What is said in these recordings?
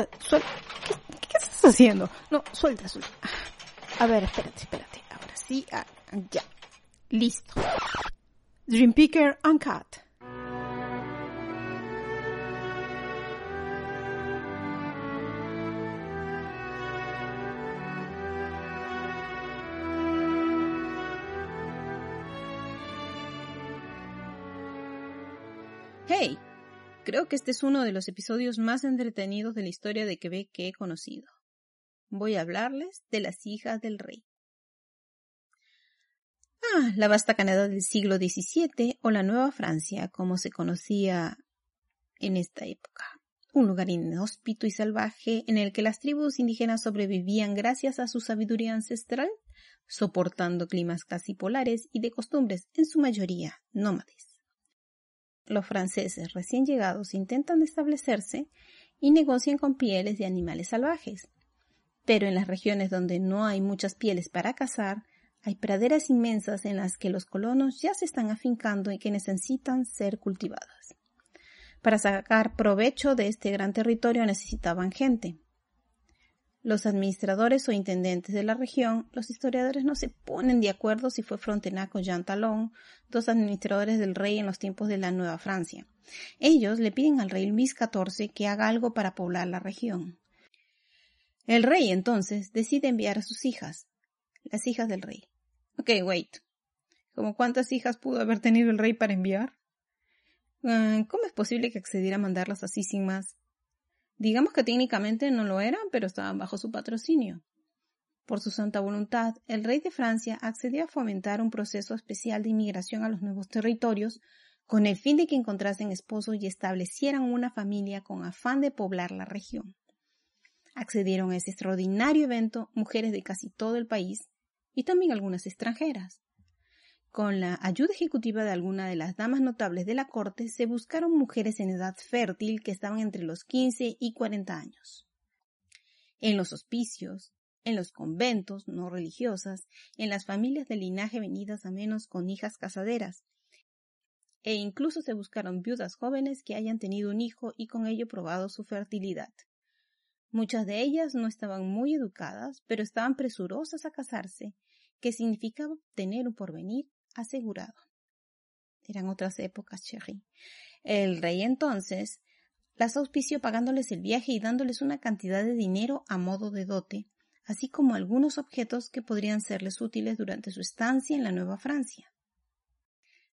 Ah, suel- ¿Qué, ¿Qué estás haciendo? No, suelta, suelta. A ver, espérate, espérate. Ahora sí, ah, ya. Listo. Dream Picker Uncut. Hey, creo que este es uno de los episodios más entretenidos de la historia de Quebec que he conocido. Voy a hablarles de las hijas del rey. Ah, la vasta Canadá del siglo XVII o la Nueva Francia, como se conocía en esta época. Un lugar inhóspito y salvaje en el que las tribus indígenas sobrevivían gracias a su sabiduría ancestral, soportando climas casi polares y de costumbres, en su mayoría, nómades. Los franceses recién llegados intentan establecerse y negocian con pieles de animales salvajes. Pero en las regiones donde no hay muchas pieles para cazar, hay praderas inmensas en las que los colonos ya se están afincando y que necesitan ser cultivadas. Para sacar provecho de este gran territorio necesitaban gente. Los administradores o intendentes de la región, los historiadores no se ponen de acuerdo si fue Frontenac o Jean Talon, dos administradores del rey en los tiempos de la Nueva Francia. Ellos le piden al rey Luis XIV que haga algo para poblar la región. El rey entonces decide enviar a sus hijas, las hijas del rey. Ok, wait. ¿Cómo cuántas hijas pudo haber tenido el rey para enviar? Uh, ¿Cómo es posible que accediera a mandarlas así sin más? Digamos que técnicamente no lo eran, pero estaban bajo su patrocinio. Por su santa voluntad, el rey de Francia accedió a fomentar un proceso especial de inmigración a los nuevos territorios con el fin de que encontrasen esposos y establecieran una familia con afán de poblar la región. Accedieron a ese extraordinario evento mujeres de casi todo el país y también algunas extranjeras. Con la ayuda ejecutiva de alguna de las damas notables de la corte, se buscaron mujeres en edad fértil que estaban entre los 15 y 40 años. En los hospicios, en los conventos no religiosas, en las familias de linaje venidas a menos con hijas casaderas, e incluso se buscaron viudas jóvenes que hayan tenido un hijo y con ello probado su fertilidad. Muchas de ellas no estaban muy educadas, pero estaban presurosas a casarse, que significaba tener un porvenir asegurado. Eran otras épocas, Cherry. El rey entonces las auspició pagándoles el viaje y dándoles una cantidad de dinero a modo de dote, así como algunos objetos que podrían serles útiles durante su estancia en la Nueva Francia.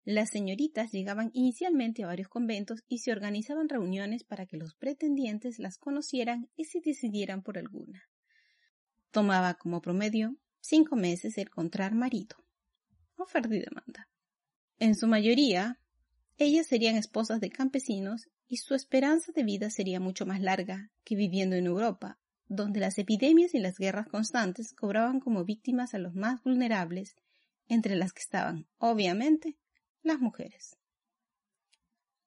Las señoritas llegaban inicialmente a varios conventos y se organizaban reuniones para que los pretendientes las conocieran y se decidieran por alguna. Tomaba como promedio cinco meses el encontrar marido. Oferta y demanda. En su mayoría, ellas serían esposas de campesinos y su esperanza de vida sería mucho más larga que viviendo en Europa, donde las epidemias y las guerras constantes cobraban como víctimas a los más vulnerables, entre las que estaban, obviamente, las mujeres.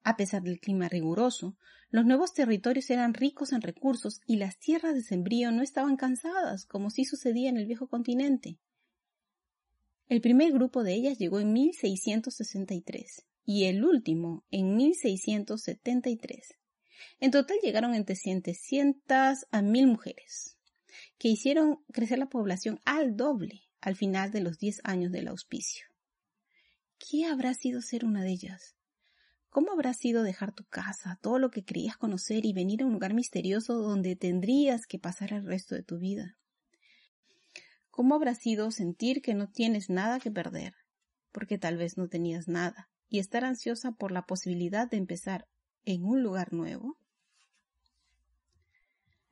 A pesar del clima riguroso, los nuevos territorios eran ricos en recursos y las tierras de sembrío no estaban cansadas, como sí sucedía en el viejo continente. El primer grupo de ellas llegó en 1663 y el último en 1673. En total llegaron entre 700 a 1000 mujeres, que hicieron crecer la población al doble al final de los 10 años del auspicio. ¿Qué habrá sido ser una de ellas? ¿Cómo habrá sido dejar tu casa, todo lo que creías conocer y venir a un lugar misterioso donde tendrías que pasar el resto de tu vida? ¿Cómo habrá sido sentir que no tienes nada que perder, porque tal vez no tenías nada, y estar ansiosa por la posibilidad de empezar en un lugar nuevo?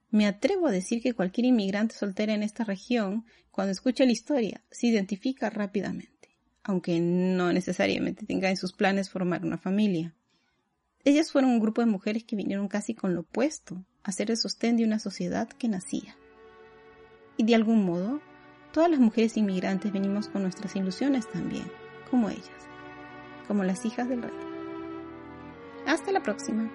Me atrevo a decir que cualquier inmigrante soltera en esta región, cuando escucha la historia, se identifica rápidamente, aunque no necesariamente tenga en sus planes formar una familia. Ellas fueron un grupo de mujeres que vinieron casi con lo opuesto, a ser el sostén de una sociedad que nacía. Y de algún modo, todas las mujeres inmigrantes venimos con nuestras ilusiones también, como ellas, como las hijas del rey. Hasta la próxima.